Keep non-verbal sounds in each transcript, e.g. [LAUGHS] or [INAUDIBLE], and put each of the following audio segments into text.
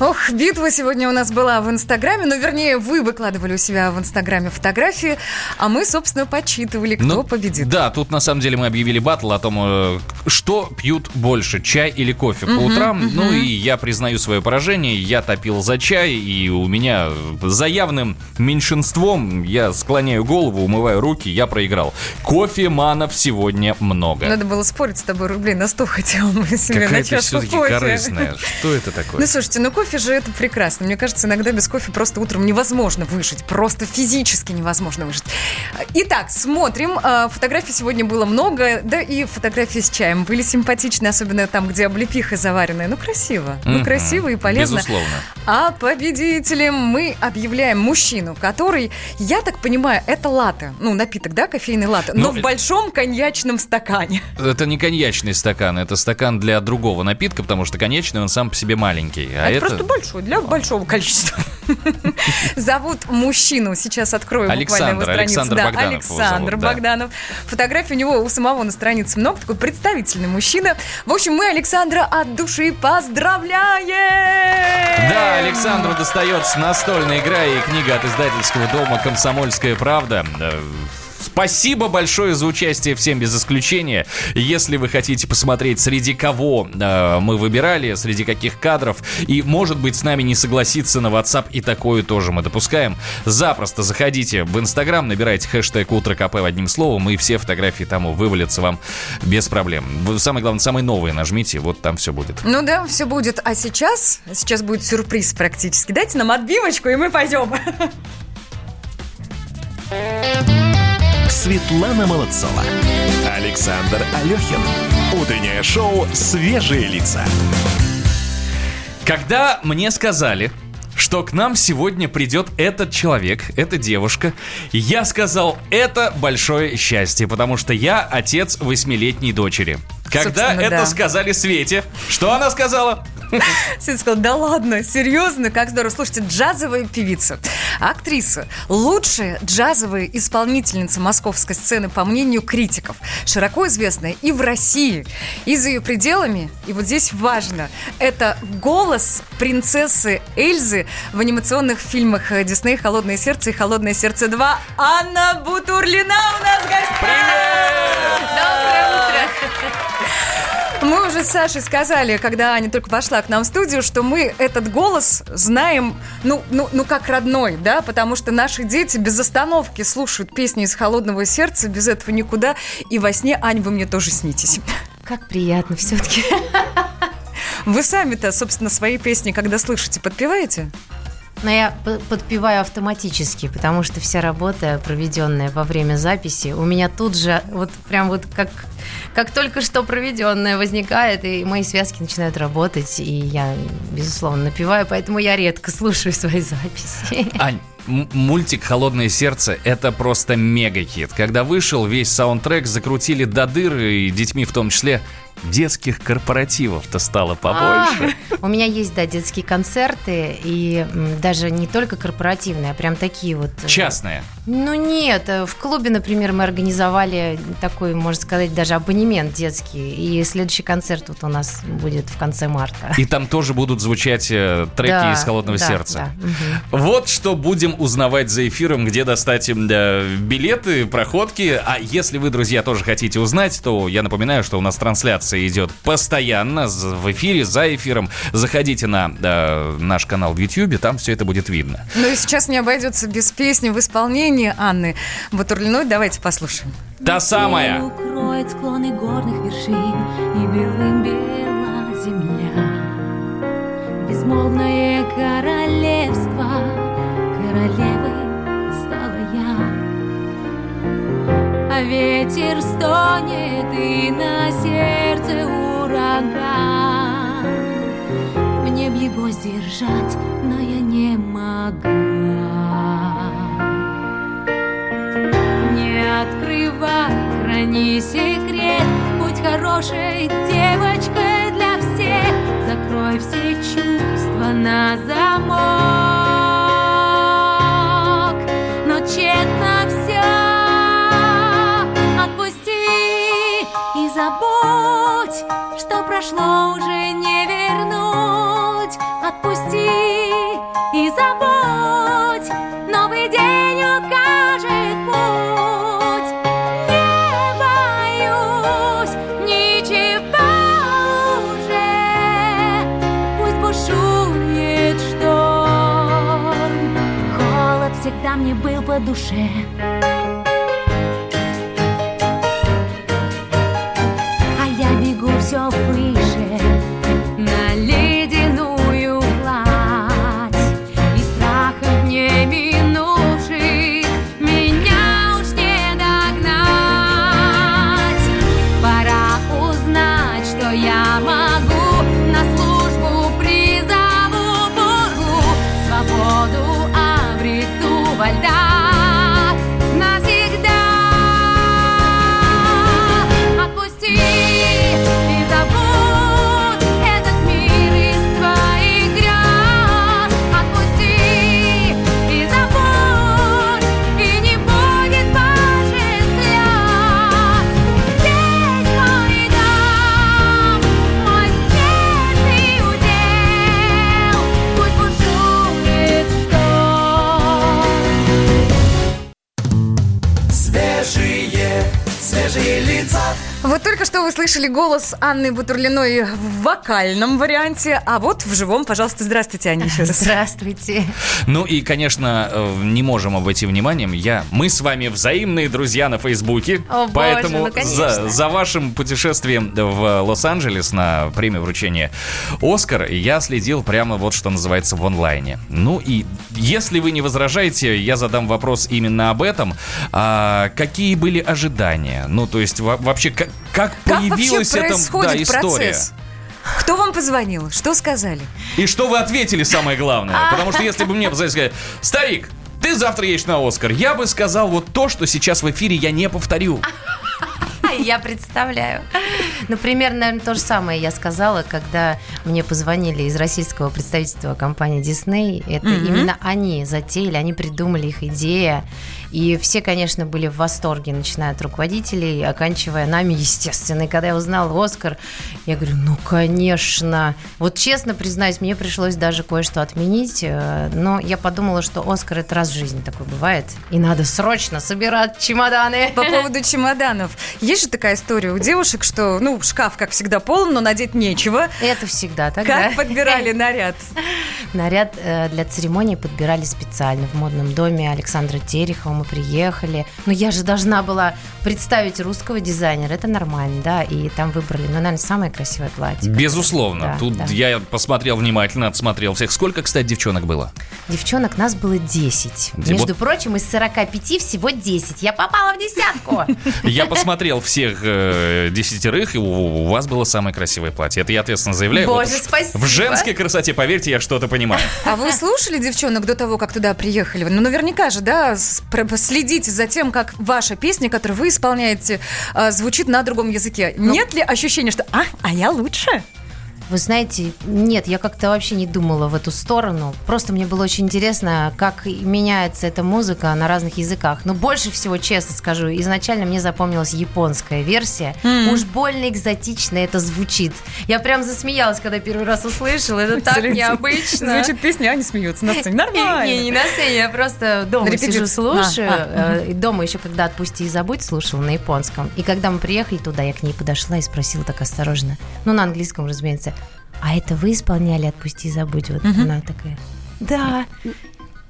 Ох, битва сегодня у нас была в Инстаграме, ну, вернее, вы выкладывали у себя в Инстаграме фотографии, а мы, собственно, подсчитывали, кто Ну, победит. Да, тут на самом деле мы объявили батл о том, э, что пьют больше, чай или кофе по утрам. Ну и я признаю свое поражение, я топил за чай, и у меня за явным меньшинством я склоняю голову, умываю руки, я проиграл. Кофе манов сегодня много. Надо было спорить с тобой, рублей на 100 хотел бы себе Какая на чашку кофе. корыстная. Что это такое? Ну, слушайте, ну кофе же это прекрасно. Мне кажется, иногда без кофе просто утром невозможно выжить. Просто физически невозможно выжить. Итак, смотрим. А, Фотографий сегодня было много. Да и фотографии с чаем были симпатичные, особенно там, где облепиха заваренная. Ну, красиво. Ну, красиво и полезно. Безусловно. А победителем мы объявляем мужчину, который, я так понимаю, это латте. Ну, напиток, да, кофейный латте. Но Ну, в большом коньячном стакане. Это не коньячный стакан, это стакан для другого напитка, потому что коньячный он сам по себе маленький. А это, это, просто большой, для большого количества. [LAUGHS] Зовут мужчину. Сейчас открою буквально его страницу. Александр да, Богданов Александр зовут, да. Богданов. Фотографий у него у самого на странице много. Такой представительный мужчина. В общем, мы Александра от души поздравляем! Да, Александру достается настольная игра и книга от издательского дома «Комсомольская правда». Спасибо большое за участие всем без исключения. Если вы хотите посмотреть, среди кого э, мы выбирали, среди каких кадров, и, может быть, с нами не согласиться на WhatsApp, и такое тоже мы допускаем, запросто заходите в Инстаграм, набирайте хэштег «Утро КП» одним словом, и все фотографии там вывалятся вам без проблем. Вы, Самое главное, самые новые нажмите, вот там все будет. Ну да, все будет. А сейчас, сейчас будет сюрприз практически. Дайте нам отбивочку, и мы пойдем. [LAUGHS] Светлана Молодцова. Александр Алехин. Утреннее шоу «Свежие лица». Когда мне сказали, что к нам сегодня придет этот человек, эта девушка, я сказал, это большое счастье, потому что я отец восьмилетней дочери. Когда Собственно, это да. сказали Свете, что она сказала? Света сказала, да ладно, серьезно, как здорово. Слушайте, джазовая певица, актриса, лучшая джазовая исполнительница московской сцены, по мнению критиков, широко известная и в России, и за ее пределами. И вот здесь важно, это голос принцессы Эльзы в анимационных фильмах Дисней «Холодное сердце» и «Холодное сердце 2». Анна Бутурлина у нас в гостях! Доброе утро! Мы уже с Сашей сказали, когда Аня только пошла к нам в студию, что мы этот голос знаем, ну, ну, ну как родной, да, потому что наши дети без остановки слушают песни из «Холодного сердца», без этого никуда, и во сне, Ань, вы мне тоже снитесь. Как приятно все-таки. Вы сами-то, собственно, свои песни, когда слышите, подпеваете? Но я подпеваю автоматически, потому что вся работа, проведенная во время записи, у меня тут же, вот прям вот как, как только что проведенная возникает, и мои связки начинают работать, и я, безусловно, напеваю, поэтому я редко слушаю свои записи. [LAUGHS] Ань, мультик «Холодное сердце» — это просто мега-хит. Когда вышел, весь саундтрек закрутили до дыры, и детьми в том числе. Детских корпоративов-то стало побольше. А, У меня есть, да, детские концерты, и даже не только корпоративные, а прям такие вот... э, Частные. Ну нет, э, в клубе, например, мы организовали такой, можно сказать, даже абонемент детский, и следующий концерт вот у нас будет в конце марта. И там тоже будут звучать э, треки Да, из «Холодного да, сердца». да. Вот что будем узнавать за эфиром, где достать билеты, проходки. А если вы, друзья, тоже хотите узнать, то я напоминаю, что у нас трансляция идет постоянно в эфире, за эфиром. Заходите на э, наш канал в YouTube, там все это будет видно. Ну и сейчас не обойдется без песни в исполнении Анны Бутурлиной. Давайте послушаем. Та самая. Укроет склоны горных вершин И белым бела земля Безмолвное королевство Королевой Ветер стонет И на сердце ураган Мне б его сдержать Но я не могла Не открывай, храни секрет, будь хорошей девочкой для всех. Закрой все чувства на замок. Но тщетно прошло уже не вернуть. Отпусти и забудь, новый день укажет путь. Не боюсь ничего уже, пусть бушует шторм. Холод всегда мне был по душе. Слышали голос Анны Бутурлиной в вокальном варианте, а вот в живом, пожалуйста, здравствуйте, Аня, еще раз. Здравствуйте. Ну и, конечно, э, не можем обойти вниманием. Я, мы с вами взаимные друзья на Фейсбуке. О, боже, поэтому ну, конечно. за, за вашим путешествием в Лос-Анджелес на премию вручения Оскар я следил прямо вот что называется в онлайне. Ну и если вы не возражаете, я задам вопрос именно об этом. А, какие были ожидания? Ну, то есть во- вообще как, как Как появилась эта да, история? процесс? Кто вам позвонил? Что сказали? И что вы ответили, самое главное? Потому что если бы мне позвонили, сказали, старик, ты завтра едешь на Оскар, я бы сказал вот то, что сейчас в эфире я не повторю. [LAUGHS] Я представляю. Ну, примерно, наверное, то же самое я сказала, когда мне позвонили из российского представительства компании Disney. Это именно они затеяли, они придумали их идея. И все, конечно, были в восторге, начиная от руководителей, оканчивая нами, естественно. И когда я узнала Оскар, я говорю, ну, конечно. Вот честно признаюсь, мне пришлось даже кое-что отменить. э, Но я подумала, что Оскар это раз в жизни такой бывает. И надо срочно собирать чемоданы. По поводу чемоданов. Есть же такая история у девушек, что, ну, шкаф, как всегда, полон, но надеть нечего. Это всегда так, да? Как подбирали наряд? Наряд э, для церемонии подбирали специально в модном доме Александра Терехова. Мы приехали. Но я же должна была представить русского дизайнера. Это нормально, да? И там выбрали, ну, наверное, самое красивое платье. Безусловно. Да, Тут да. я посмотрел внимательно, отсмотрел всех. Сколько, кстати, девчонок было? Девчонок нас было 10. Где Между вот- прочим, из 45 всего 10. Я попала в десятку. [LAUGHS] Я посмотрел всех э, десятерых, и у, вас было самое красивое платье. Это я ответственно заявляю. Боже, спасибо. В женской красоте, поверьте, я что-то понимаю. А вы слушали девчонок до того, как туда приехали? Ну, наверняка же, да, следите за тем, как ваша песня, которую вы исполняете, а, звучит на другом языке. Нет ли ощущения, что «а, а я лучше»? Вы знаете, нет, я как-то вообще не думала в эту сторону. Просто мне было очень интересно, как меняется эта музыка на разных языках. Но больше всего, честно скажу, изначально мне запомнилась японская версия. Уж больно экзотично это звучит. Я прям засмеялась, когда первый раз услышала. Это так необычно. Звучит песня, Аня смеется на сцене. Нормально. Не, не на сцене, я просто дома сижу, слушаю. А, а, э, дома еще, когда «Отпусти и забудь» слушала на японском. И когда мы приехали туда, я к ней подошла и спросила так осторожно, ну, на английском, разумеется, а это вы исполняли «Отпусти забудь»? Вот она такая, да.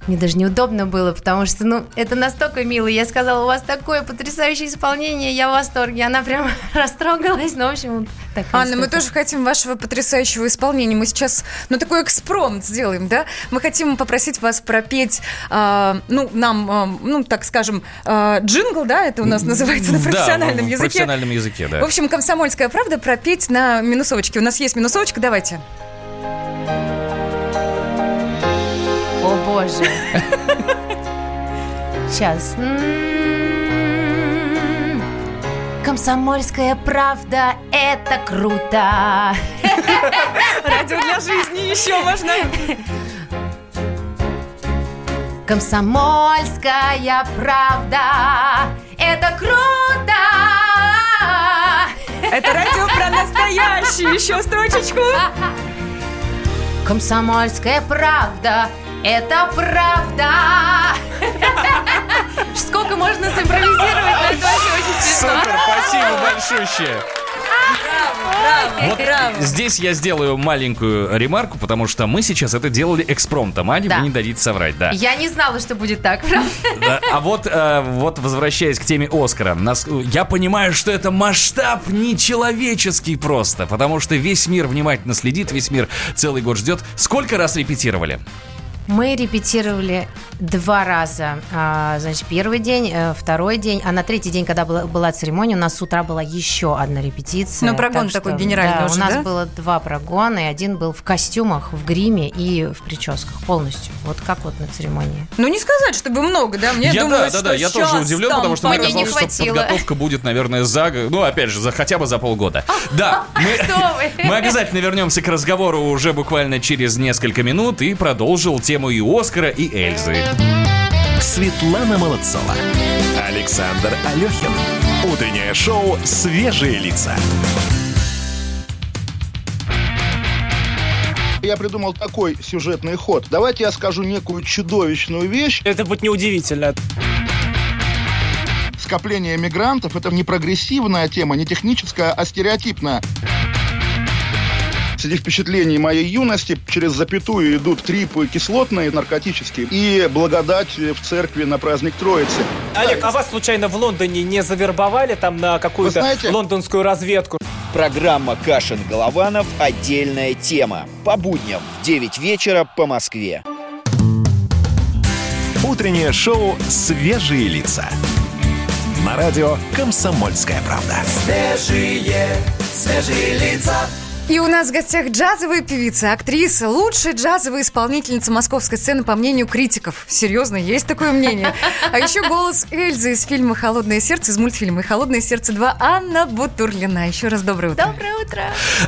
Мне даже неудобно было, потому что, ну, это настолько мило. Я сказала, у вас такое потрясающее исполнение, я в восторге. Она прям [LAUGHS] растрогалась, ну, в общем, вот такая Анна, мы тоже хотим вашего потрясающего исполнения. Мы сейчас, ну, такой экспромт сделаем, да? Мы хотим попросить вас пропеть, а, ну, нам, а, ну, так скажем, а, джингл, да, это у нас называется на Да, профессиональном в- в языке. профессиональном языке, да. В общем, комсомольская правда пропеть на минусовочке. У нас есть минусовочка, давайте. О боже. Сейчас. М, Комсомольская правда – это круто. Радио для жизни еще можно. Комсомольская правда – это круто. Это радио про настоящее. Еще строчечку. Комсомольская правда – это правда. [LAUGHS] Сколько можно симпровизировать? Это вообще очень смешно. Супер, спасибо большущее. Браво, Вот браво. здесь я сделаю маленькую ремарку, потому что мы сейчас это делали экспромтом. Аня, Да. не дадите соврать, да. Я не знала, что будет так, правда? Да, А вот, э, вот возвращаясь к теме Оскара, нас- я понимаю, что это масштаб нечеловеческий просто, потому что весь мир внимательно следит, весь мир целый год ждет. Сколько раз репетировали? Мы репетировали два раза. А, Значит, первый день, э, второй день, а на третий день, когда была, была церемония, у нас с утра была еще одна репетиция. Ну, прогон Так такой что, генеральный да, уже, у нас да? было два прогона, и один был в костюмах, в гриме и в прическах полностью. Вот как вот на церемонии. Ну, не сказать, чтобы много, да? Мне я, думалось, да, да, да, я тоже удивлен, потому что мне Мне не казалось, что подготовка будет, наверное, за ну, опять же, за хотя бы за полгода. Да, мы, Что вы? [LAUGHS] мы обязательно вернемся к разговору уже буквально через несколько минут и продолжил тему и Оскара, и Эльзы. Светлана Молодцова. Александр Алехин. Утреннее шоу «Свежие лица». Я придумал такой сюжетный ход. Давайте я скажу некую чудовищную вещь. Это будет неудивительно. Скопление мигрантов – это не прогрессивная тема, не техническая, а стереотипная. Среди впечатлений моей юности через запятую идут трипы кислотные, наркотические, и благодать в церкви на праздник Троицы. Олег, а вас случайно в Лондоне не завербовали там на какую-то знаете- лондонскую разведку? Программа «Кашин-Голованов. Отдельная тема». По будням в 9 вечера по Москве. Утреннее шоу «Свежие лица». На радио «Комсомольская правда». Свежие, свежие лица. И у нас в гостях джазовая певица, актриса, лучшая джазовая исполнительница московской сцены, по мнению критиков. Серьезно, есть такое мнение. А еще голос Эльзы из фильма «Холодное сердце», из мультфильма «И «Холодное сердце 2» Анна Бутурлина. Еще раз доброе утро. Доброе утро.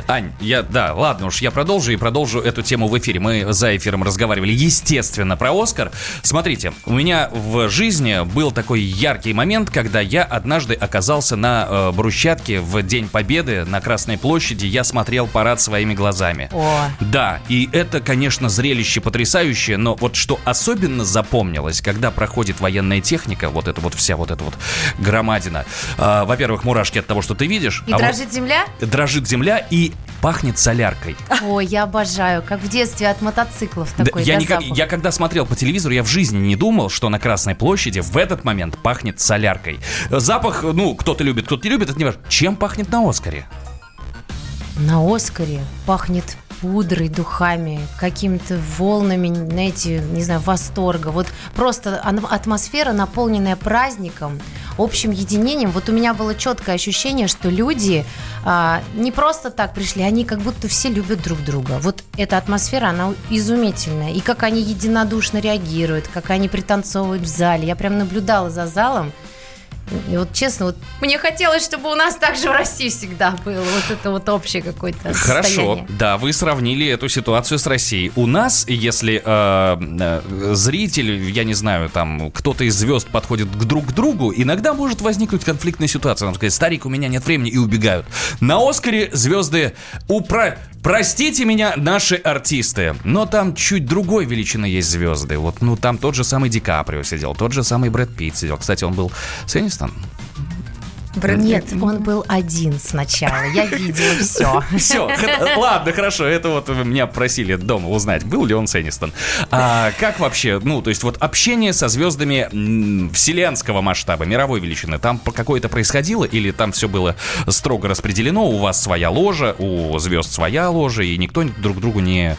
Ань, я, да, ладно уж, я продолжу и продолжу эту тему в эфире. Мы за эфиром разговаривали, естественно, про Оскар. Смотрите, у меня в жизни был такой яркий момент, когда я однажды оказался на э, брусчатке в День Победы на Красной площади. Я смотрел парад своими глазами. О. Да, и это, конечно, зрелище потрясающее, но вот что особенно запомнилось, когда проходит военная техника, вот эта вот вся вот эта вот громадина. а, во-первых, мурашки от того, что ты видишь. И а вот- дрожит земля? дрожит земля и пахнет соляркой. Ой, я обожаю. Как в детстве от мотоциклов Да, такой я, да, никак- запах. я когда смотрел по телевизору, я в жизни не думал, что на Красной площади в этот момент пахнет соляркой. Запах, ну, кто-то любит, кто-то не любит, это не важно. Чем пахнет на Оскаре? На Оскаре пахнет пудрой, духами, какими-то волнами, знаете, не знаю, восторга. Вот просто атмосфера, наполненная праздником, общим единением. Вот у меня было четкое ощущение, что люди а, не просто так пришли, они как будто все любят друг друга. Вот эта атмосфера, она изумительная. И как они единодушно реагируют, как они пританцовывают в зале. Я прям наблюдала за залом. И вот честно, вот мне хотелось, чтобы у нас также в России всегда было вот это вот общее какое-то Хорошо, состояние. да, вы сравнили эту ситуацию с Россией. У нас, если э, э, зритель, я не знаю, там кто-то из звезд подходит к друг к другу, иногда может возникнуть конфликтная ситуация. Нам сказать, старик, у меня нет времени, и убегают. На Оскаре звезды упра... Простите меня, наши артисты, но там чуть другой величины есть звезды. Вот, ну, там тот же самый Ди Каприо сидел, тот же самый Брэд Питт сидел. Кстати, он был с Энистон. Брэд Нет, Питт. он был один сначала. Я видела [LAUGHS] все. Все, ладно, хорошо, это вот меня просили дома узнать, был ли он с Энистон. А как вообще, ну, то есть вот общение со звездами вселенского масштаба, мировой величины, там какое-то происходило или там все было строго распределено, у вас своя ложа, у звезд своя ложа, и никто друг другу не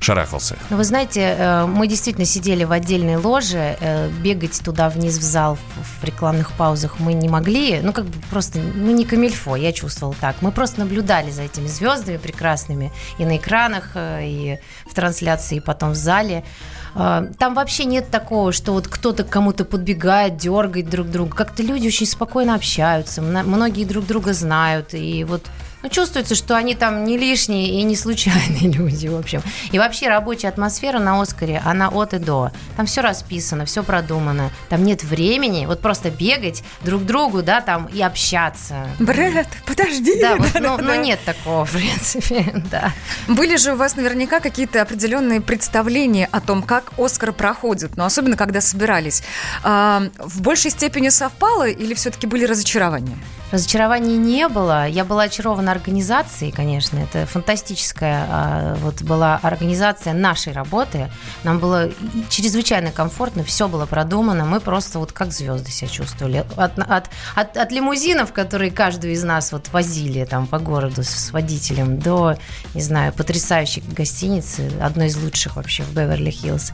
шарахался? Ну, вы знаете, э, мы действительно сидели в отдельной ложе, э, бегать туда вниз в зал в- рекламных паузах мы не могли. Ну, как бы просто, ну, не камильфо, я чувствовала так. Мы просто наблюдали за этими звездами прекрасными и на экранах, э, и в трансляции, и потом в зале. Там вообще нет такого, что вот кто-то кому-то подбегает, дергает друг друга. Как-то люди очень спокойно общаются, мно- многие друг друга знают, и вот ну, чувствуется, что они там не лишние и не случайные [LAUGHS] люди, в общем. И вообще рабочая атмосфера на Оскаре, она от и до. Там все расписано, все продумано. Там нет времени вот просто бегать друг к другу, да, там и общаться. Брэд, подожди. Да, вот, [LAUGHS] ну, ну, нет такого, [LAUGHS] в принципе, да. Были же у вас наверняка какие-то определенные представления о том, как Оскар проходит, но особенно когда собирались. А, в большей степени совпало или все-таки были разочарования? Разочарований не было. Я была очарована организацией, конечно. Это фантастическая а, вот была организация нашей работы. Нам было чрезвычайно комфортно, все было продумано. Мы просто вот как звезды себя чувствовали. От, от, от, от лимузинов, которые каждую из нас вот возили там по городу с водителем, до, не знаю, потрясающей гостиницы, одной из лучших вообще в Беверли-Хиллз.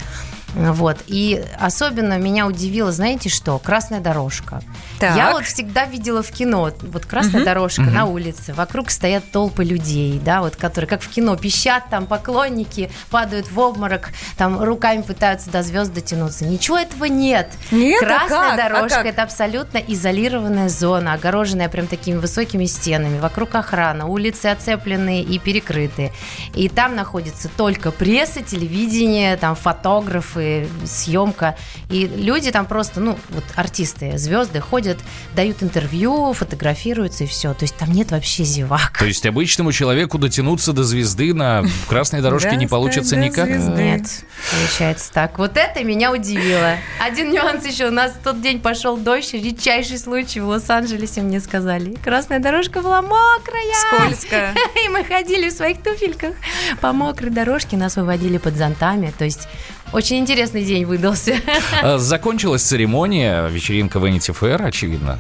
Вот. И особенно меня удивило, знаете что? Красная дорожка. Так. Я вот всегда видела в кино, вот красная дорожка на улице, вокруг стоят толпы людей, да, вот которые, как в кино, пищат там поклонники, падают в обморок, там руками пытаются до звезд дотянуться. Ничего этого нет. Нет? А Красная как? А дорожка как? это абсолютно изолированная зона, огороженная прям такими высокими стенами. Вокруг охрана, улицы оцепленные и перекрыты. И там находится только пресса, телевидение, там фотографы, съемка. И люди там просто, ну, вот артисты, звезды ходят, дают интервью, фотографируются и все. То есть там нет вообще зевак. То есть обычному человеку дотянуться до звезды на красной дорожке не получится никак? Нет, получается так. Вот это меня удивило. Один нюанс еще. У нас в тот день пошел дождь, редчайший случай в Лос-Анджелесе, мне сказали. Красная дорожка была мокрая. Скользко. [LAUGHS] И мы ходили в своих туфельках по мокрой дорожке, нас выводили под зонтами. То есть очень интересный день выдался. А, Закончилась церемония, вечеринка Vanity Fair, очевидно.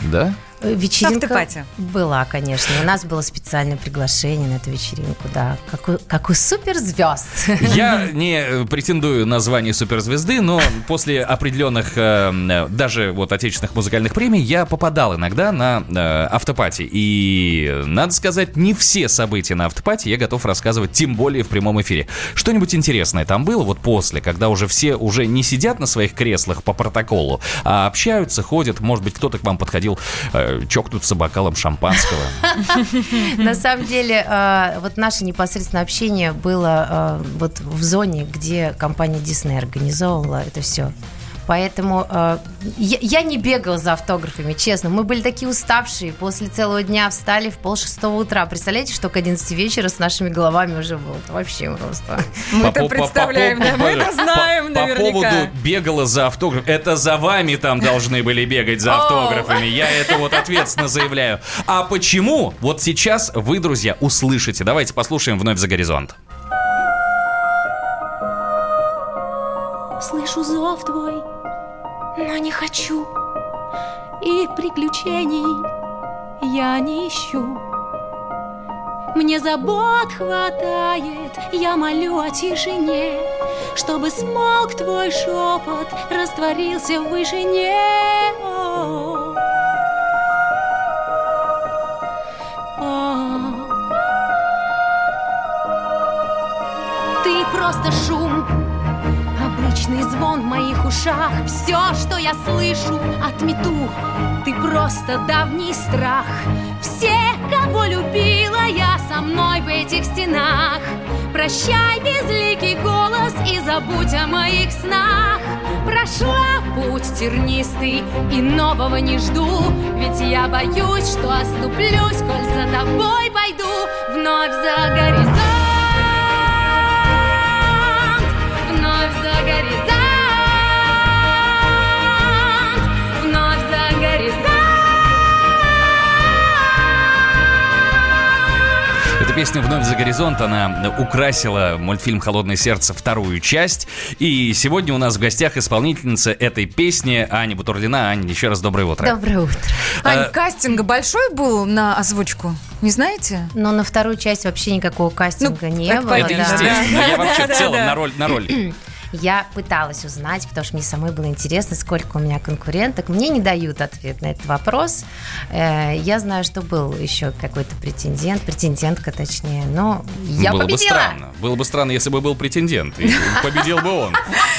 Да? Вечеринка Автопати. была, конечно. У нас было специальное приглашение на эту вечеринку, да. Как у, как у суперзвезд. [LAUGHS] Я [LAUGHS] не э, претендую на звание суперзвезды, но после определенных, э, э, даже вот отечественных музыкальных премий, я попадал иногда на э, автопати. И, э, надо сказать, не все события на автопати я готов рассказывать, тем более в прямом эфире. Что-нибудь интересное там было вот после, когда уже все уже не сидят на своих креслах по протоколу, а общаются, ходят, может быть, кто-то к вам подходил э, чокнуться бокалом шампанского. На самом деле, э, вот наше непосредственное общение было э, вот в зоне, где компания Disney организовывала это все. Поэтому э, я, я не бегала за автографами, честно. Мы были такие уставшие. После целого дня встали в пол шестого утра. Представляете, что к 11 вечера с нашими головами уже было? Это вообще просто. Мы По это по- по- представляем, по- да, мы это по- знаем По наверняка. поводу бегала за автограф. Это за вами там должны были бегать за автографами. Я это вот ответственно заявляю. А почему? Вот сейчас вы, друзья, услышите. Давайте послушаем вновь за горизонт. Слышу зов твой, но не хочу. И приключений я не ищу. Мне забот хватает, я молю о тишине Чтобы смолк твой шепот, растворился в вышине ушах Все, что я слышу, отмету. Ты просто давний страх. Все, кого любила я со мной в этих стенах. Прощай, безликий голос И забудь о моих снах. Прошла путь тернистый И нового не жду. Ведь я боюсь, что оступлюсь Коль за тобой пойду Вновь за горизонт. Вновь за горизонт Песня «Вновь за горизонт», она украсила мультфильм «Холодное сердце» вторую часть. И сегодня у нас в гостях исполнительница этой песни Аня Бутурлина. Аня, еще раз доброе утро. Доброе утро. Ань, А- кастинга большой был на озвучку? Не знаете? Но на вторую часть вообще никакого кастинга Ну, не было. Это да. естественно. Я вообще в целом да. на роль, на роль. [CLEARS THROAT] Я пыталась узнать, потому что мне самой было интересно, сколько у меня конкуренток. Мне не дают ответ на этот вопрос. Э, Я знаю, что был еще какой-то претендент, претендентка точнее, но я Было бы победила. странно. Было бы странно, если бы был претендент. И победил бы он.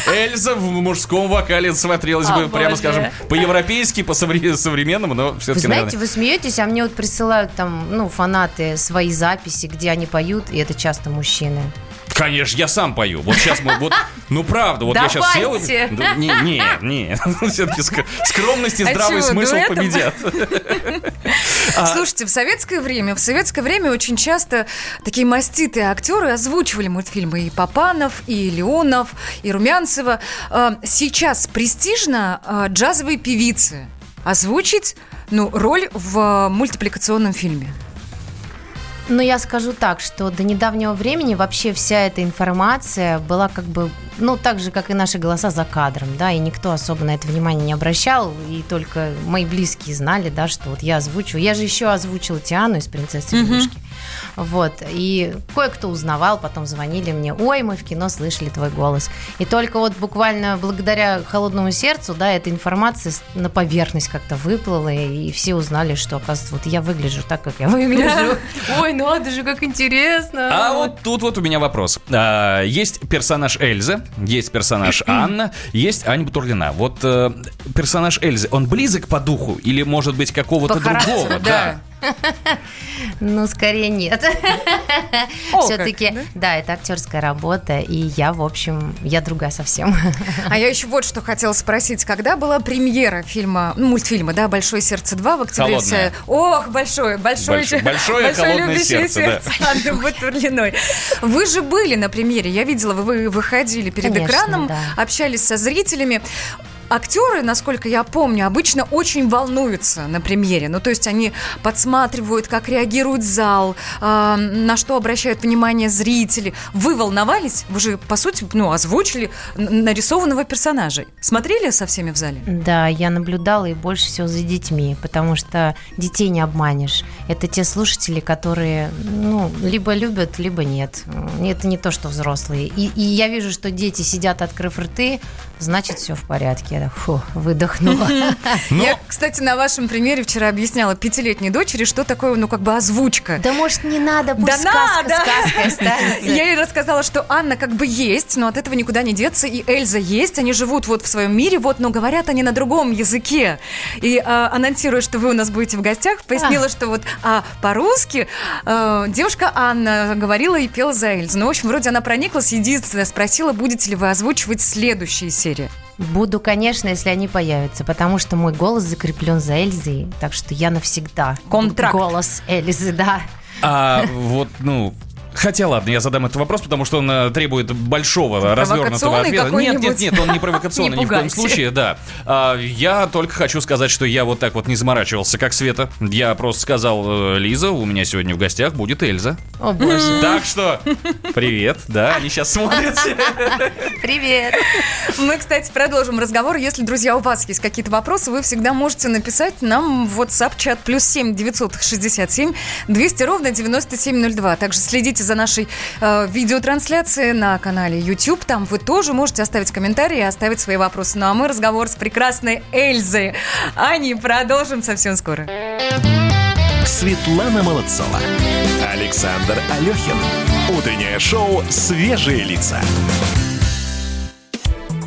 Эльза в мужском вокале смотрелась бы, прямо скажем, по-европейски, по-современному, но все-таки, знаете, вы смеетесь, а мне вот присылают там, ну, фанаты свои записи, где они поют, и это часто мужчины. Конечно, я сам пою. Вот сейчас мы, вот, ну правда, вот я сейчас сел. Давайте. Да, Не, не, не. Все-таки скромность и А здравый чего, смысл дуэтом? победят. А [LAUGHS] Слушайте, в советское время, в советское время очень часто такие маститые актеры озвучивали мультфильмы и Папанов, и Леонов, и Румянцева. Э, Сейчас престижно э, джазовые певицы озвучить ну, роль в мультипликационном фильме. Но я скажу так, что до недавнего времени вообще вся эта информация была как бы, ну, так же, как и наши голоса за кадром, да, и никто особо на это внимание не обращал, и только мои близкие знали, да, что вот я озвучу. Я же еще озвучила Тиану из «Принцессы Лягушки». Вот, и кое-кто узнавал, потом звонили мне, ой, мы в кино слышали твой голос. И только вот буквально благодаря холодному сердцу, да, эта информация на поверхность как-то выплыла, и все узнали, что, оказывается, вот я выгляжу так, как я выгляжу. [LAUGHS] Ой, надо же, как интересно. А вот тут вот у меня вопрос. А, Есть персонаж Эльза, есть персонаж Анна, есть Аня Бутурлина. Вот э, персонаж Эльзы, он близок по духу или, может быть, какого-то другого? да. [LAUGHS] Ну, скорее нет. Все-таки, да? да, это актерская работа, и я, в общем, я другая совсем. [LAUGHS] А я еще вот что хотела спросить. Когда была премьера фильма, ну, мультфильма, да, «Большое сердце 2» в октябре? Холодное. Ох, большое, большое. Больш- большое холодное любящее сердце, да. [LAUGHS] Анны Бутурлиной. Вы же были на премьере, я видела, вы- вы выходили перед Конечно, экраном, да. общались со зрителями. Актеры, насколько я помню, обычно очень волнуются на премьере. Ну, то есть они подсматривают, как реагирует зал, а, на что обращают внимание зрители. Вы волновались? Вы же, по сути, ну, озвучили нарисованного персонажа. Смотрели со всеми в зале? Да, я наблюдала и больше всего за детьми, потому что детей не обманешь. Это те слушатели, которые, ну, либо любят, либо нет. Это не то, что взрослые. И, и я вижу, что дети сидят, открыв рты, значит, все в порядке. Я так, фу, выдохнула. [LAUGHS] Но- Я, кстати, на вашем примере вчера объясняла пятилетней дочери, что такое, ну, как бы озвучка. Да может не надо, пусть Да сказка останется. Я ей рассказала, что Анна как бы есть, но от этого никуда не деться, и Эльза есть, они живут вот в своем мире, вот, но говорят они на другом языке. И а, анонсируя, что вы у нас будете в гостях, пояснила, что вот а, по-русски а, девушка Анна говорила и пела за Эльзу. Ну, в общем, вроде она прониклась, единственное, спросила, будете ли вы озвучивать следующие серии. Буду, конечно, если они появятся, потому что мой голос закреплен за Эльзой, так что я навсегда. Контракт. Голос Эльзы, да. А вот, ну, Хотя ладно, я задам этот вопрос, потому что он э, требует большого развернутого ответа. Нет, нет, нет, он не провокационный [LAUGHS] ни в коем случае, да. А, я только хочу сказать, что я вот так вот не заморачивался, как Света. Я просто сказал, э, Лиза, у меня сегодня в гостях будет Эльза. О боже. Так что, привет, да, они сейчас смотрят. [LAUGHS] Привет. Мы, кстати, продолжим разговор. Если, друзья, у вас есть какие-то вопросы, вы всегда можете написать нам в WhatsApp-чат плюс 7 967 200 ровно 9702. Также следите за нашей э, видеотрансляцией на канале YouTube. Там вы тоже можете оставить комментарии и оставить свои вопросы. Ну а мы разговор с прекрасной Эльзой. Ани, продолжим совсем скоро. Светлана Молодцова. Александр Алехин. Утреннее шоу «Свежие лица».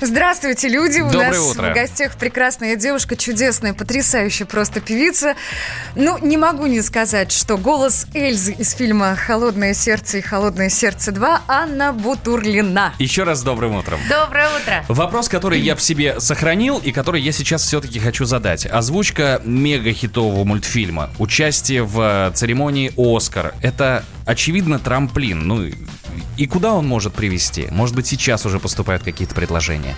Здравствуйте, люди. У Доброе нас утро. в гостях прекрасная девушка, чудесная, потрясающая просто певица. Ну, не могу не сказать, что голос Эльзы из фильма «Холодное сердце» и «Холодное сердце 2» Анна Бутурлина. Еще раз добрым утром. Доброе утро. Вопрос, который я в себе сохранил и который я сейчас все-таки хочу задать. Озвучка мега-хитового мультфильма, участие в э, церемонии «Оскар» — это, очевидно, трамплин. Ну, и куда он может привести? Может быть, сейчас уже поступают какие-то предложения?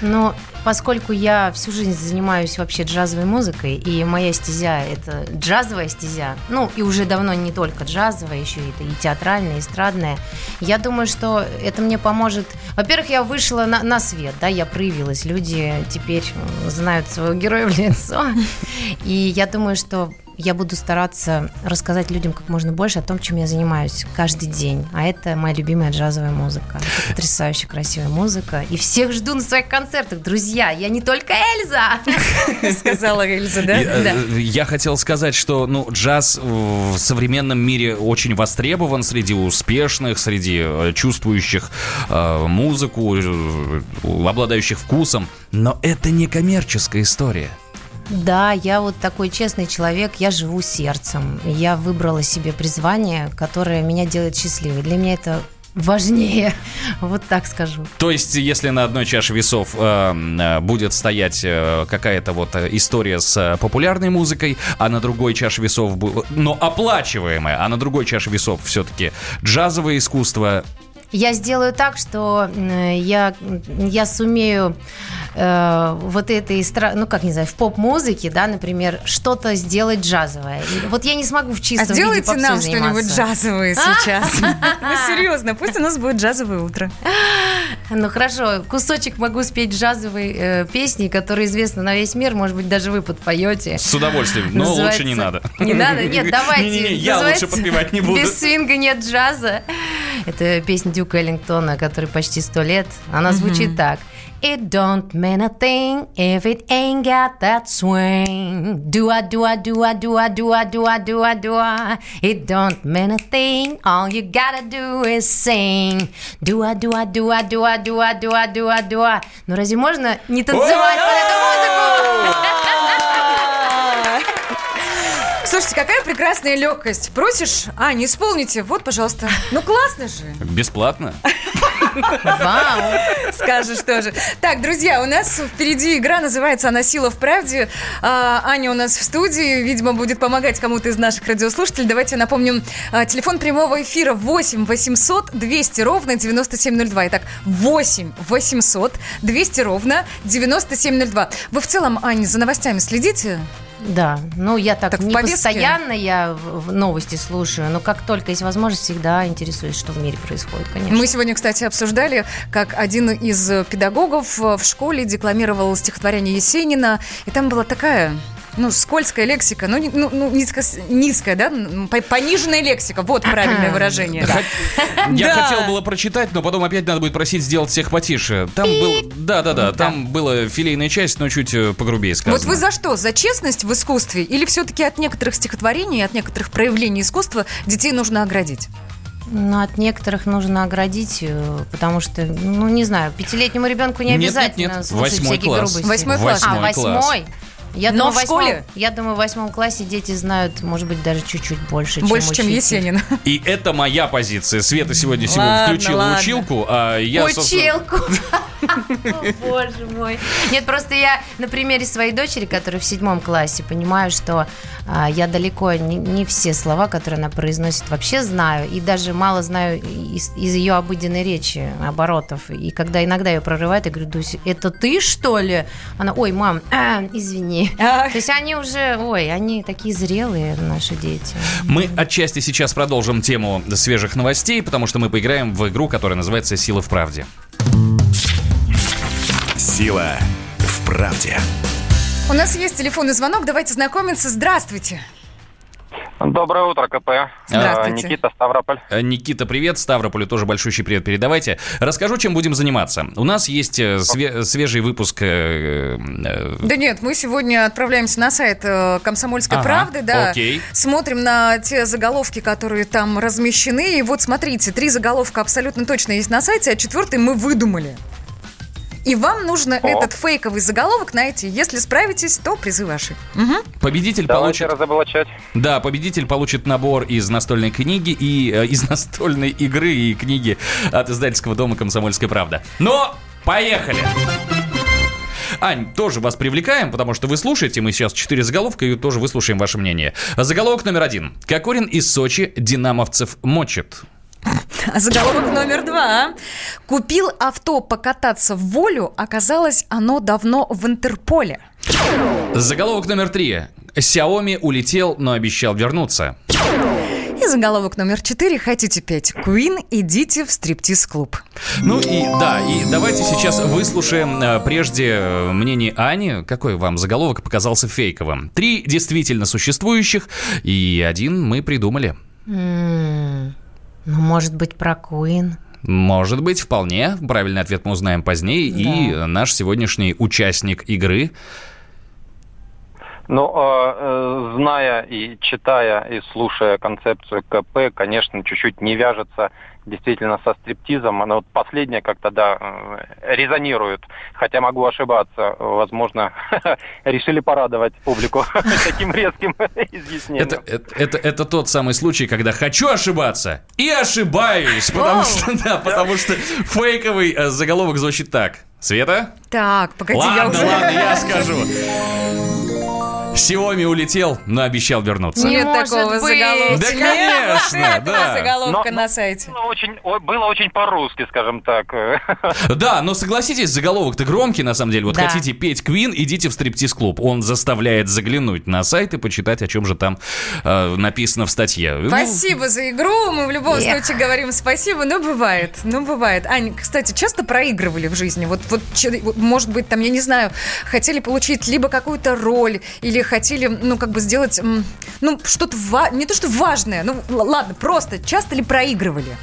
Но поскольку я всю жизнь занимаюсь вообще джазовой музыкой, и моя стезя – это джазовая стезя, ну, и уже давно не только джазовая, еще это и театральная, и эстрадная, я думаю, что это мне поможет. Во-первых, я вышла на, на свет, да, я проявилась, люди теперь знают своего героя в лицо, и я думаю, что я буду стараться рассказать людям как можно больше о том, чем я занимаюсь каждый день. А это моя любимая джазовая музыка. Это потрясающе красивая музыка. И всех жду на своих концертах. Друзья, я не только Эльза! [LAUGHS] Сказала Эльза, да? Э, Я хотел сказать, что ну, джаз в современном мире очень востребован среди успешных, среди э, чувствующих э, музыку, обладающих вкусом. Но это не коммерческая история. Да, я вот такой честный человек, я живу сердцем. Я выбрала себе призвание, которое меня делает счастливой. Для меня это важнее, вот так скажу. То есть, если на одной чаше весов э, э, будет стоять э, какая-то вот э, история с э, популярной музыкой, а на другой чаше весов, но оплачиваемая, а на другой чаше весов все-таки джазовое искусство, Я сделаю так, что я, я сумею э, вот этой, ну как не знаю, в поп-музыке, да, например, что-то сделать джазовое. И вот я не смогу в А чистом виде сделайте попсой нам что-нибудь джазовое [LAUGHS] сейчас. [LAUGHS] Ну, серьезно, пусть у нас будет джазовое утро. Ну хорошо, кусочек могу спеть джазовой э, песни, которая известна на весь мир, может быть, даже вы подпоете. с удовольствием, но Называется- лучше не надо. [LAUGHS] Не надо? Нет, давайте. Не-не-не, я Называется лучше подпевать не буду. Без свинга нет джаза. Это песня Дюка Эллингтона, которой почти сто лет. Она звучит так. It don't mean a thing if it ain't got that swing. Do I, do I, do I, do I, do I, do I, do I, do I. It don't mean a thing. All you gotta do is sing. Do I, do I, do I, do I, do I, do I, do I, do I. Ну разве можно не танцевать под эту музыку? Слушайте, какая прекрасная легкость. Просишь, а, не исполните, вот, пожалуйста. Ну, классно же. Бесплатно? Вау. Скажешь тоже. Так, друзья, у нас впереди игра, называется она «Сила в правде». А, Аня у нас в студии, видимо, будет помогать кому-то из наших радиослушателей. Давайте напомним, а, телефон прямого эфира 8 800 200 ровно 9702. Итак, 8 800 200 ровно 9702. Вы в целом, Аня, за новостями следите? Да, ну я так, Так не повестке? постоянно я в новости слушаю, но как только есть возможность, всегда интересуюсь, что в мире происходит, конечно. Мы сегодня, кстати, обсуждали, как один из педагогов в школе декламировал стихотворение Есенина, и там была такая ну, скользкая лексика, ну, ну, ну, низко, низкая, да, по- пониженная лексика, вот правильное выражение. Я хотел было прочитать, но потом опять надо будет просить сделать всех потише. Там был, да, да, да, там была филейная часть, но чуть э, погрубее сказано. Вот вы за что? За честность в искусстве? Или все-таки от некоторых стихотворений, от некоторых проявлений искусства детей нужно оградить? Но от некоторых нужно оградить, э, потому что, ну, не знаю, пятилетнему ребенку не Нет, нет, обязательно нет. слушать Восьмой всякие класс. грубости. Восьмой класс. А, Восьмой класс. Я Но думаю, в восьмом- школе? Я думаю, в восьмом классе дети знают, может быть, даже чуть-чуть больше, Больше, чем учитель. Есенин. [LAUGHS] И это моя позиция. Света сегодня сегодня Ладно, включила ладно. училку, а я, собственно, Училку. О, [LAUGHS] [LAUGHS] Боже мой. Нет, просто я на примере своей дочери, которая в седьмом классе, понимаю, что а, я далеко не, все слова, которые она произносит, вообще знаю. И даже мало знаю из, ее обыденной речи, оборотов. И когда иногда ее прорывает, я говорю, Дуся, это ты, что ли? Она, ой, мам, [CLEARS THROAT] извини. То есть они уже, ой, они такие зрелые, наши дети. Мы отчасти сейчас продолжим тему свежих новостей, потому что мы поиграем в игру, которая называется «Сила в правде». Сила в правде. У нас есть телефонный звонок, давайте знакомиться. Здравствуйте. Доброе утро, КП. Здравствуйте. Э, Никита Ставрополь. Э, Никита, привет. Ставрополю тоже большущий привет передавайте. Расскажу, чем будем заниматься. У нас есть э, све- свежий выпуск... Да нет, мы сегодня отправляемся на сайт «Комсомольской Ага, правды», да, окей. смотрим на те заголовки, которые там размещены, и вот смотрите, три заголовка абсолютно точно есть на сайте, а четвертый мы выдумали. И вам нужно этот фейковый заголовок найти. Если справитесь, то призы ваши. Мгм. Победитель Давайте получит... разоблачать. Да, победитель получит набор из настольной книги и э, из [LAUGHS] настольной игры и книги от издательского дома «Комсомольская правда». Но поехали! Ань, тоже вас привлекаем, потому что вы слушаете, мы сейчас четыре заголовка и тоже выслушаем ваше мнение. Заголовок номер один. Кокорин из Сочи динамовцев мочит. А [LAUGHS] заголовок номер два. Купил авто покататься в волю, оказалось, оно давно в Интерполе. Заголовок номер три. Xiaomi улетел, но обещал вернуться. И заголовок номер четыре. Хотите петь Queen? Идите в стриптиз-клуб. Ну и да, и давайте сейчас выслушаем э, прежде э, мнение Ани. Какой вам заголовок показался фейковым? Три действительно существующих, и один мы придумали. М, Ну, может быть, про Queen. Может быть, вполне. Правильный ответ мы узнаем позднее. И э, наш сегодняшний участник игры. Ну, э, э, зная и читая и слушая концепцию КП, конечно, чуть-чуть не вяжется действительно со стриптизом. Но вот последнее как-то, да, э, резонирует. Хотя могу ошибаться. Возможно, [LAUGHS] решили порадовать публику [LAUGHS] таким резким [LAUGHS] изъяснением. Это, это, это, это тот самый случай, когда хочу ошибаться и ошибаюсь. Потому что, да, потому что фейковый э, заголовок звучит так. Света? Так, погоди, я ладно, уже... ладно, я скажу. Xiaomi улетел, но обещал вернуться. Нет Не может такого быть. заголовка. Да, конечно, [LAUGHS] да. заголовка Но- на сайте. Ну, очень, было очень по-русски, скажем так. [LAUGHS] Да, но согласитесь, заголовок-то громкий, на самом деле. Вот Да. хотите петь Queen, идите в стриптиз-клуб. Он заставляет заглянуть на сайт и почитать, о чем же там э, написано в статье. Ну, Спасибо за игру. Мы в любом Эх. случае говорим спасибо. Ну, бывает. Ну, бывает. Ань, кстати, часто проигрывали в жизни? Вот, вот, может быть, там, я не знаю, хотели получить либо какую-то роль, или хотели, ну, как бы сделать, ну, что-то, ва- не то, что важное, ну, ладно, просто часто ли проигрывали?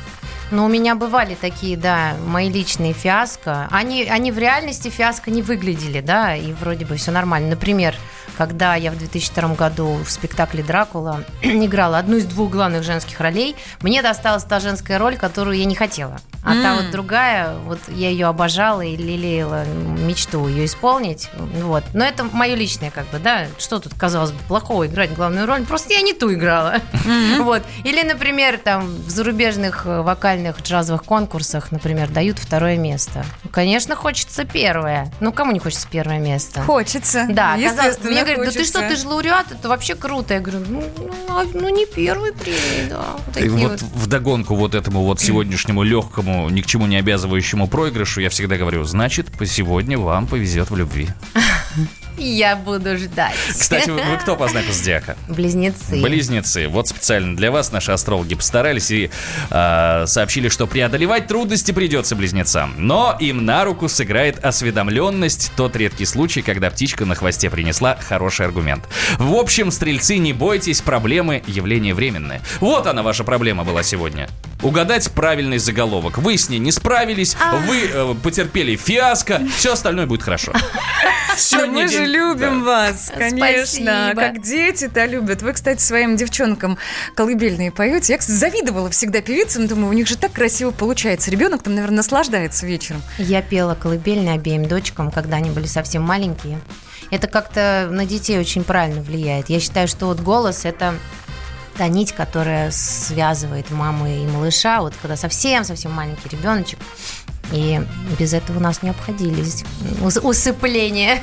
Ну, у меня бывали такие, да, мои личные фиаско. Они, они в реальности фиаско не выглядели, да, и вроде бы все нормально. Например, когда я в 2002 году в спектакле «Дракула» [CLEARS THROAT] играла одну из двух главных женских ролей, мне досталась та женская роль, которую я не хотела. А та М. вот другая, вот я ее обожала и лелеяла мечту ее исполнить. Вот. Но это мое личное, как бы, да. Что тут, казалось бы, плохого играть главную роль? Просто я не ту играла. [LAUGHS] Вот. Или, например, там в зарубежных э, вокальных джазовых конкурсах, например, дают второе место. Ну, конечно, хочется первое. Ну, кому не хочется первое место? Хочется. Да, казалось- естественно, мне говорят, да ты что, ты же лауреат, это вообще круто. Я говорю, ну, ну, а- ну, не первый премии, да. Вот И вот вот. вдогонку вот этому вот [CLEARS THROAT] сегодняшнему легкому, ни к чему не обязывающему проигрышу, я всегда говорю, значит, по сегодня вам повезет в любви. [LAUGHS] Я буду ждать. Кстати, вы, вы кто по знаку зодиака? Близнецы. Близнецы. Вот специально для вас наши астрологи постарались и э, сообщили, что преодолевать трудности придется близнецам. Но им на руку сыграет осведомленность, тот редкий случай, когда птичка на хвосте принесла хороший аргумент. В общем, стрельцы, не бойтесь, проблемы – явление временное. Вот она ваша проблема была сегодня. Угадать правильный заголовок. Вы с ней не справились, вы э, потерпели фиаско, все остальное будет хорошо. [LAUGHS] Же день- любим да. вас, конечно. Спасибо. Как дети-то любят. Вы, кстати, своим девчонкам колыбельные поете. Я, кстати, завидовала всегда певицам. Думаю, у них же так красиво получается. Ребенок там, наверное, наслаждается вечером. Я пела колыбельные обеим дочкам, когда они были совсем маленькие. Это как-то на детей очень правильно влияет. Я считаю, что вот голос – это та нить, которая связывает маму и малыша, вот когда совсем-совсем маленький ребеночек. И без этого у нас не обходились. Ус- усыпление.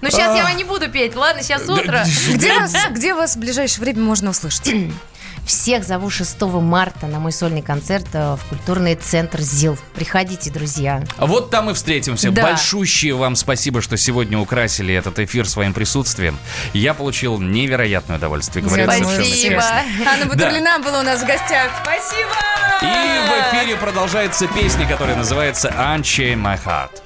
Ну, сейчас я не буду петь, ладно, сейчас утро. Где вас, где вас в ближайшее время можно услышать? [CLEARS THROAT] Всех зову 6 марта на мой сольный концерт э, в культурный центр ЗИЛ. Приходите, друзья. Вот там и встретимся. Да. Большущее вам спасибо, что сегодня украсили этот эфир своим присутствием. Я получил невероятное удовольствие. Говорят, Спасибо. Анна Батурлина была у нас в гостях. Спасибо! И в эфире продолжается песня, которая называется Unchain My Heart.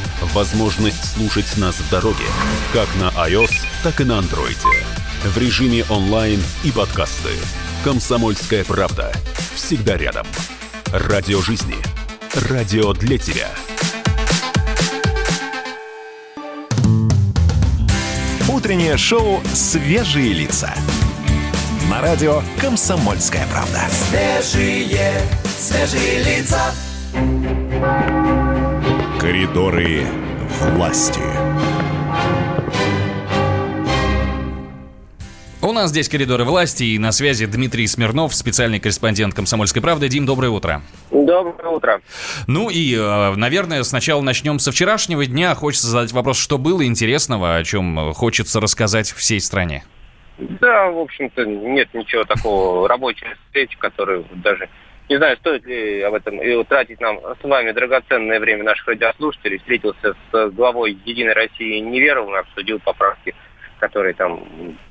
Возможность слушать нас в дороге, как на iOS, так и на Android. В режиме онлайн и подкасты. «Комсомольская правда». Всегда рядом. Радио жизни. Радио для тебя. Утреннее шоу «Свежие лица». На радио «Комсомольская правда». Свежие, свежие лица. Коридоры власти. У нас здесь коридоры власти, и на связи Дмитрий Смирнов, специальный корреспондент «Комсомольской правды». Дим, доброе утро. Доброе утро. Ну и, э, наверное, сначала начнем со вчерашнего дня. Хочется задать вопрос, что было интересного, о чем хочется рассказать всей стране. Да, в общем-то, нет ничего такого рабочей встречи, которую даже не знаю, стоит ли об этом и тратить нам с вами драгоценное время наших радиослушателей. Встретился с главой «Единой России» Неверовым, обсудил поправки которые там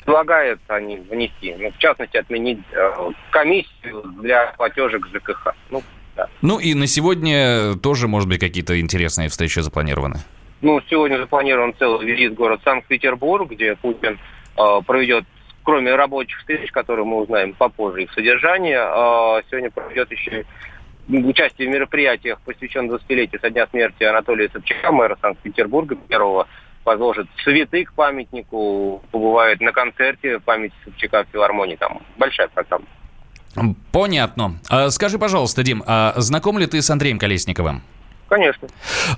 предлагают они внести. Ну, в частности, отменить э, комиссию для платежек ЖКХ. Ну, да. Ну и на сегодня тоже, может быть, какие-то интересные встречи запланированы? Ну, сегодня запланирован целый визит в город Санкт-Петербург, где Путин э, проведет, кроме рабочих встреч, которые мы узнаем попозже их содержание, э, сегодня проведет еще участие в мероприятиях, посвященных 20-летию со дня смерти Анатолия Собчака, мэра Санкт-Петербурга, первого возложит цветы к памятнику, побывает на концерте памяти Собчака в филармонии. Там большая программа. Понятно. А, скажи, пожалуйста, Дим, а знаком ли ты с Андреем Колесниковым? Конечно.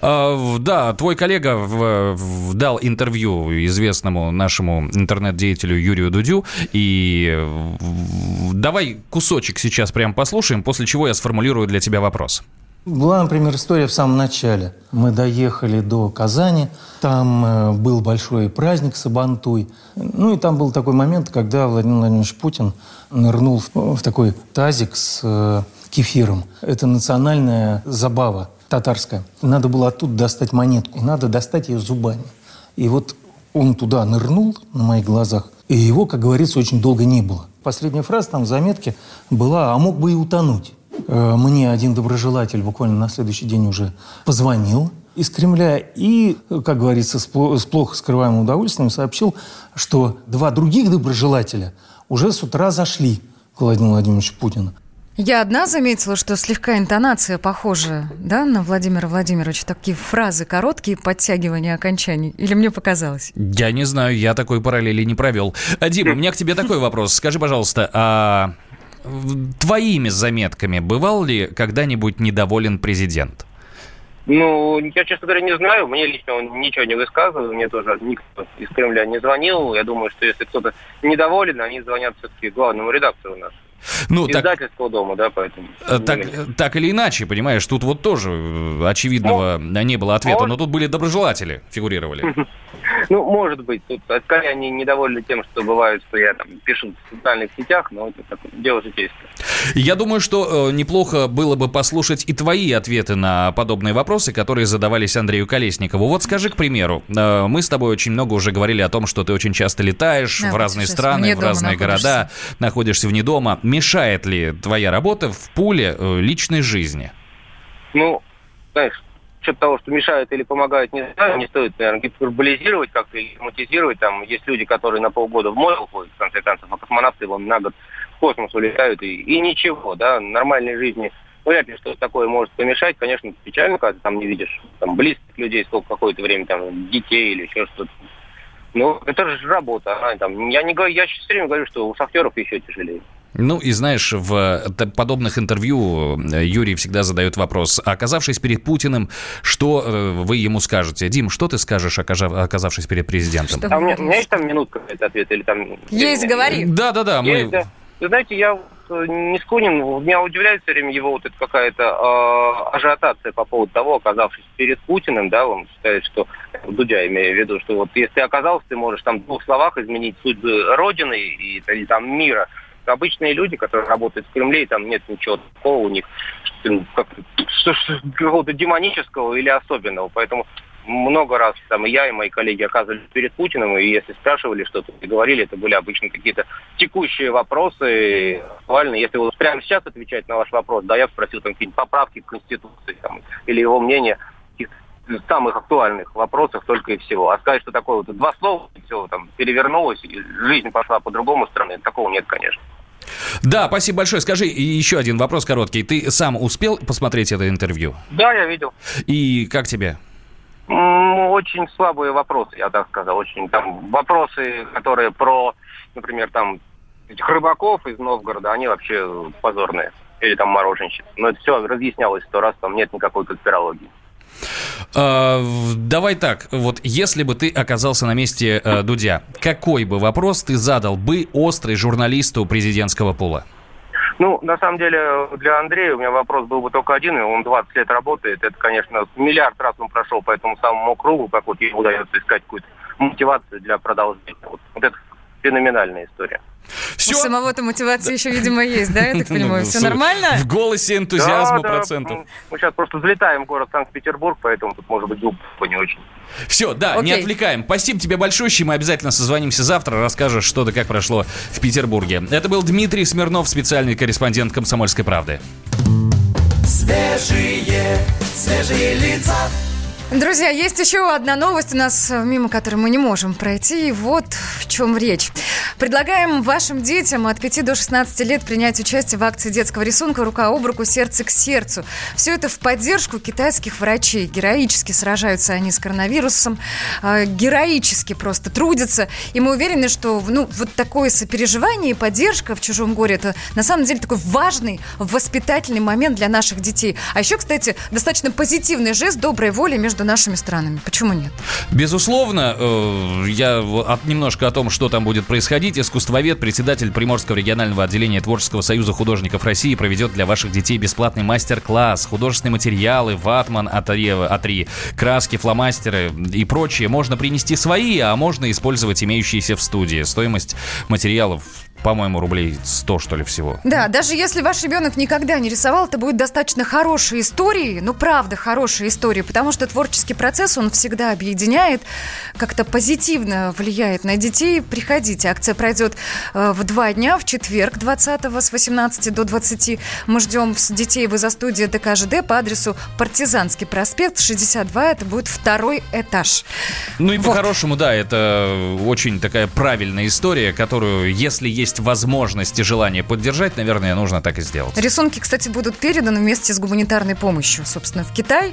А, да, твой коллега в, в, дал интервью известному нашему интернет-деятелю Юрию Дудю. И давай кусочек сейчас прям послушаем, после чего я сформулирую для тебя вопрос. Была, например, история в самом начале. Мы доехали до Казани, там э, был большой праздник Сабантуй. Ну и там был такой момент, когда Владимир Владимирович Путин нырнул в, в такой тазик с э, кефиром. Это национальная забава татарская. Надо было оттуда достать монетку, надо достать ее зубами. И вот он туда нырнул на моих глазах, и его, как говорится, очень долго не было. Последняя фраза там в заметке была «а мог бы и утонуть». Э, мне один доброжелатель буквально на следующий день уже позвонил из Кремля и, как говорится, с плохо скрываемым удовольствием сообщил, что два других доброжелателя уже с утра зашли к Владимиру Владимировичу Путину. Я одна заметила, что слегка интонация похожа, да, на Владимира Владимировича. Такие фразы короткие, подтягивания окончаний. Или мне показалось? Я не знаю, я такой параллели не провел. А, Дима, у меня к тебе такой вопрос. Скажи, пожалуйста, а твоими заметками бывал ли когда-нибудь недоволен президент? Ну, я, честно говоря, не знаю. Мне лично он ничего не высказывал. Мне тоже никто из Кремля не звонил. Я думаю, что если кто-то недоволен, они звонят все-таки главному редактору нашему. Ну, Издательского так, дома, да, поэтому. Э, так, так или иначе, понимаешь, тут вот тоже э, очевидного ну, не было ответа, может... но тут были доброжелатели, фигурировали. [LAUGHS] Ну, может быть. Тут скорее они недовольны тем, что бывает, что я там пишу в социальных сетях, но это так, дело житейское. Я думаю, что э, неплохо было бы послушать и твои ответы на подобные вопросы, которые задавались Андрею Колесникову. Вот скажи, к примеру, э, мы с тобой очень много уже говорили о том, что ты очень часто летаешь да, в разные страны, в разные находишься. города, находишься вне дома. Мешает ли твоя работа в пуле э, личной жизни? Ну, знаешь, счет того, что мешают или помогают, не знаю, не стоит, наверное, гиперболизировать как-то или драматизировать. Там есть люди, которые на полгода в море уходят, в конце концов, а космонавты вон на год в космос улетают, и, и ничего, да, нормальной жизни вряд ли что-то такое может помешать. Конечно, печально, когда ты там не видишь там близких людей сколько какое-то время, там, детей или еще что-то. Ну, это же работа. Она, там, я, не, я все время говорю, что у шахтеров еще тяжелее. Ну и знаешь, в подобных интервью э, Юрий всегда задает вопрос, оказавшись перед Путиным, что э, вы ему скажете? Дим, что ты скажешь, оказавшись перед президентом? А у, меня, у меня есть там минутка это ответ или там... Есть, говори. Да-да-да. Мы... Да. Вы знаете, я э, Нискунин, меня удивляет все время его вот эта какая-то э, ажиотация по поводу того, оказавшись перед Путиным, да, он считает, что, Дудя имея в виду, что вот если оказался, ты можешь там в двух словах изменить судьбы Родины и, или там мира. Обычные люди, которые работают в Кремле, и там нет ничего такого у них, как, какого-то демонического или особенного. Поэтому много раз там и я, и мои коллеги оказывались перед Путиным, и если спрашивали что-то и говорили, это были обычно какие-то текущие вопросы, актуальные. Если вот прямо сейчас отвечать на ваш вопрос, да, я спросил там какие-нибудь поправки к Конституции там, или его мнение самых актуальных вопросах только и всего. А сказать, что такое вот два слова, и все, там, перевернулось, и жизнь пошла по другому стороне, такого нет, конечно. Да, спасибо большое. Скажи еще один вопрос короткий. Ты сам успел посмотреть это интервью? Да, я видел. И как тебе? Очень слабые вопросы, я так сказал. Очень там вопросы, которые про, например, там этих рыбаков из Новгорода, они вообще позорные. Или там мороженщик. Но это все разъяснялось сто раз, там нет никакой конспирологии. А, давай так, вот если бы ты оказался на месте э, Дудя, какой бы вопрос ты задал бы острый журналисту президентского пола? Ну, на самом деле, для Андрея у меня вопрос был бы только один, и он 20 лет работает. Это, конечно, миллиард раз он прошел по этому самому кругу, как вот ему удается искать какую-то мотивацию для продолжения. Вот, вот это феноменальная история. Все? У самого-то мотивации да. еще, видимо, есть, да, я так [LAUGHS] понимаю? Все нормально? В голосе энтузиазма да, процентов. Да. Мы сейчас просто взлетаем в город Санкт-Петербург, поэтому тут может быть глупо не очень. Все, да, Окей. не отвлекаем. Спасибо тебе большое, мы обязательно созвонимся завтра, расскажешь, что да как прошло в Петербурге. Это был Дмитрий Смирнов, специальный корреспондент «Комсомольской правды». Свежие, свежие лица. Друзья, есть еще одна новость у нас, мимо которой мы не можем пройти. Вот в чем речь. Предлагаем вашим детям от 5 до 16 лет принять участие в акции детского рисунка «Рука об руку, сердце к сердцу». Все это в поддержку китайских врачей. Героически сражаются они с коронавирусом, э, героически просто трудятся. И мы уверены, что ну, вот такое сопереживание и поддержка в чужом горе – это на самом деле такой важный воспитательный момент для наших детей. А еще, кстати, достаточно позитивный жест доброй воли между между нашими странами. Почему нет? Безусловно, э, я от, немножко о том, что там будет происходить. Искусствовед, председатель Приморского регионального отделения Творческого союза художников России проведет для ваших детей бесплатный мастер-класс. Художественные материалы, ватман, А3, краски, фломастеры и прочее. Можно принести свои, а можно использовать имеющиеся в студии. Стоимость материалов по-моему, рублей 100, что ли, всего. Да, даже если ваш ребенок никогда не рисовал, это будет достаточно хорошие истории, ну, правда, хорошие истории, потому что творческий процесс, он всегда объединяет, как-то позитивно влияет на детей. Приходите, акция пройдет э, в два дня, в четверг 20 с 18 до 20. Мы ждем детей в изо-студии ДКЖД по адресу Партизанский проспект, 62, это будет второй этаж. Ну и вот. по-хорошему, да, это очень такая правильная история, которую, если есть есть возможность и желание поддержать, наверное, нужно так и сделать. Рисунки, кстати, будут переданы вместе с гуманитарной помощью, собственно, в Китай.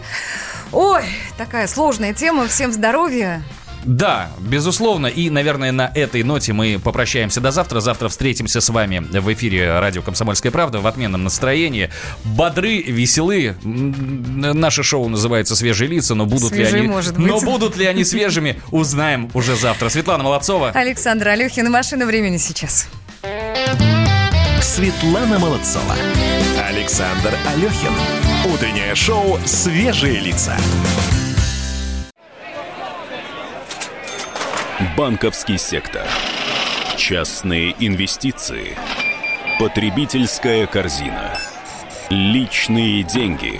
Ой, такая сложная тема. Всем здоровья. Да, безусловно. И, наверное, на этой ноте мы попрощаемся до завтра. Завтра встретимся с вами в эфире радио «Комсомольская правда» в отменном настроении. Бодры, веселы. Наше шоу называется «Свежие лица», но будут, Свежие, ли они, может быть. но будут ли они свежими, узнаем уже завтра. Светлана Молодцова. Александр Алехин. Машина времени сейчас. Светлана Молодцова. Александр Алехин. Утреннее шоу «Свежие лица». Банковский сектор. Частные инвестиции. Потребительская корзина. Личные деньги.